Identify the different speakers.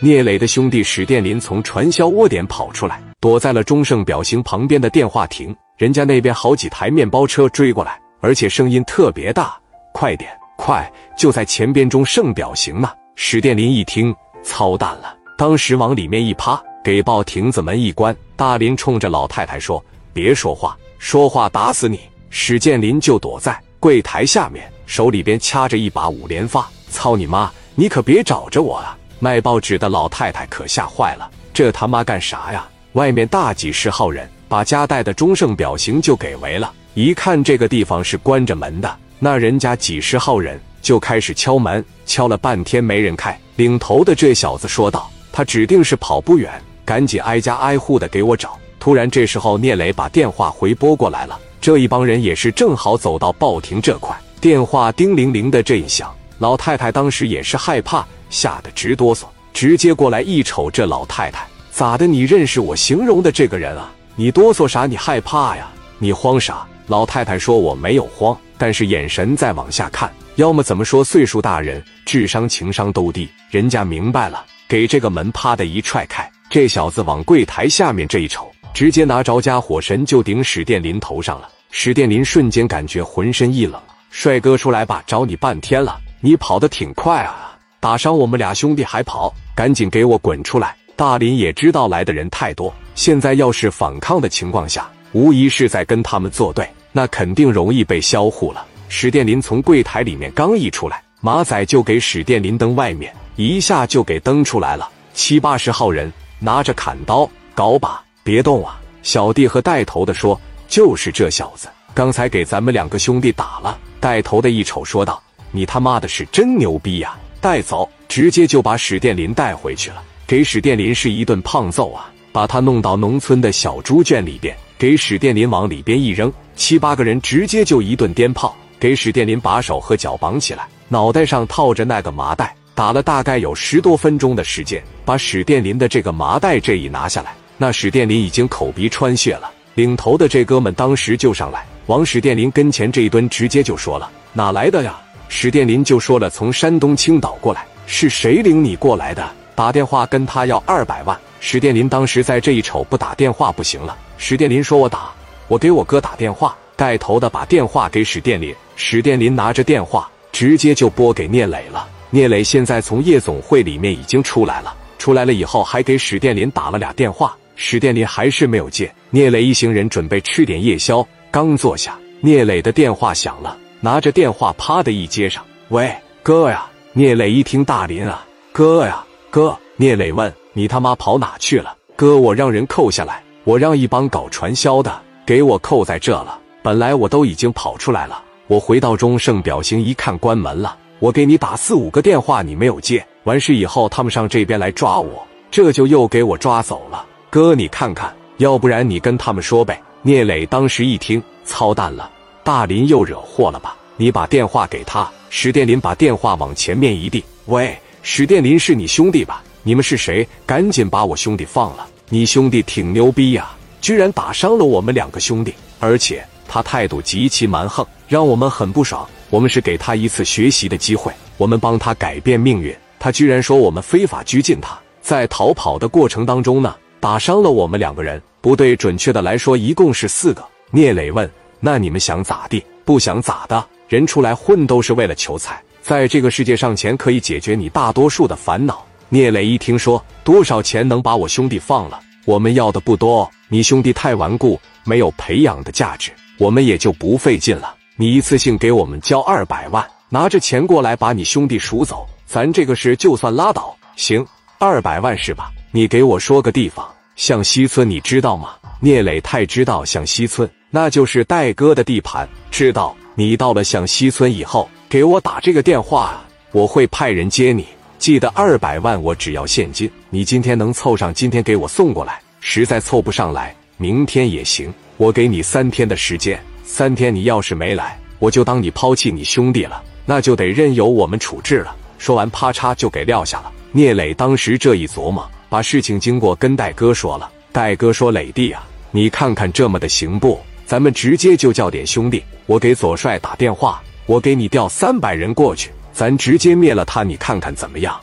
Speaker 1: 聂磊的兄弟史殿林从传销窝点跑出来，躲在了中盛表行旁边的电话亭。人家那边好几台面包车追过来，而且声音特别大，快点，快，就在前边中盛表行呢。史殿林一听，操蛋了，当时往里面一趴，给报亭子门一关。大林冲着老太太说：“别说话，说话打死你！”史建林就躲在柜台下面，手里边掐着一把五连发。操你妈！你可别找着我啊！卖报纸的老太太可吓坏了，这他妈干啥呀？外面大几十号人。把家带的中盛表行就给围了，一看这个地方是关着门的，那人家几十号人就开始敲门，敲了半天没人开。领头的这小子说道：“他指定是跑不远，赶紧挨家挨户的给我找。”突然，这时候聂磊把电话回拨过来了，这一帮人也是正好走到报亭这块，电话叮铃铃的这一响，老太太当时也是害怕，吓得直哆嗦，直接过来一瞅这老太太，咋的？你认识我形容的这个人啊？你哆嗦啥？你害怕呀？你慌啥？老太太说：“我没有慌，但是眼神在往下看。要么怎么说？岁数大人智商情商都低。人家明白了，给这个门啪的一踹开。这小子往柜台下面这一瞅，直接拿着家伙神就顶史殿林头上了。史殿林瞬间感觉浑身一冷。帅哥出来吧，找你半天了，你跑得挺快啊！打伤我们俩兄弟还跑，赶紧给我滚出来！大林也知道来的人太多。现在要是反抗的情况下，无疑是在跟他们作对，那肯定容易被销户了。史殿林从柜台里面刚一出来，马仔就给史殿林蹬外面，一下就给蹬出来了。七八十号人拿着砍刀，搞把，别动啊！小弟和带头的说：“就是这小子，刚才给咱们两个兄弟打了。”带头的一瞅，说道：“你他妈的是真牛逼呀！带走，直接就把史殿林带回去了，给史殿林是一顿胖揍啊！”把他弄到农村的小猪圈里边，给史殿林往里边一扔，七八个人直接就一顿颠炮，给史殿林把手和脚绑起来，脑袋上套着那个麻袋，打了大概有十多分钟的时间，把史殿林的这个麻袋这一拿下来，那史殿林已经口鼻穿血了。领头的这哥们当时就上来，往史殿林跟前这一蹲，直接就说了：“哪来的呀？”史殿林就说了：“从山东青岛过来，是谁领你过来的？打电话跟他要二百万。”史殿林当时在这一瞅，不打电话不行了。史殿林说：“我打，我给我哥打电话。”带头的把电话给史殿林，史殿林拿着电话直接就拨给聂磊了。聂磊现在从夜总会里面已经出来了，出来了以后还给史殿林打了俩电话，史殿林还是没有接。聂磊一行人准备吃点夜宵，刚坐下，聂磊的电话响了，拿着电话啪的一接上：“喂，哥呀！”聂磊一听大林啊，哥呀，哥。聂磊问。你他妈跑哪去了，哥？我让人扣下来，我让一帮搞传销的给我扣在这了。本来我都已经跑出来了，我回到中盛表行一看关门了，我给你打四五个电话你没有接，完事以后他们上这边来抓我，这就又给我抓走了。哥，你看看，要不然你跟他们说呗。聂磊当时一听，操蛋了，大林又惹祸了吧？你把电话给他。史殿林把电话往前面一递，喂，史殿林是你兄弟吧？你们是谁？赶紧把我兄弟放了！你兄弟挺牛逼呀，居然打伤了我们两个兄弟，而且他态度极其蛮横，让我们很不爽。我们是给他一次学习的机会，我们帮他改变命运。他居然说我们非法拘禁他，在逃跑的过程当中呢，打伤了我们两个人。不对，准确的来说，一共是四个。聂磊问：“那你们想咋地？不想咋的？人出来混都是为了求财，在这个世界上，钱可以解决你大多数的烦恼。”聂磊一听说多少钱能把我兄弟放了，我们要的不多。你兄弟太顽固，没有培养的价值，我们也就不费劲了。你一次性给我们交二百万，拿着钱过来把你兄弟赎走，咱这个事就算拉倒。行，二百万是吧？你给我说个地方，向西村，你知道吗？聂磊太知道向西村，那就是戴哥的地盘。知道。你到了向西村以后，给我打这个电话，我会派人接你。记得二百万，我只要现金。你今天能凑上，今天给我送过来；实在凑不上来，明天也行。我给你三天的时间，三天你要是没来，我就当你抛弃你兄弟了，那就得任由我们处置了。说完，啪嚓就给撂下了。聂磊当时这一琢磨，把事情经过跟戴哥说了。戴哥说：“磊弟啊，你看看这么的行不？咱们直接就叫点兄弟，我给左帅打电话，我给你调三百人过去。”咱直接灭了他，你看看怎么样？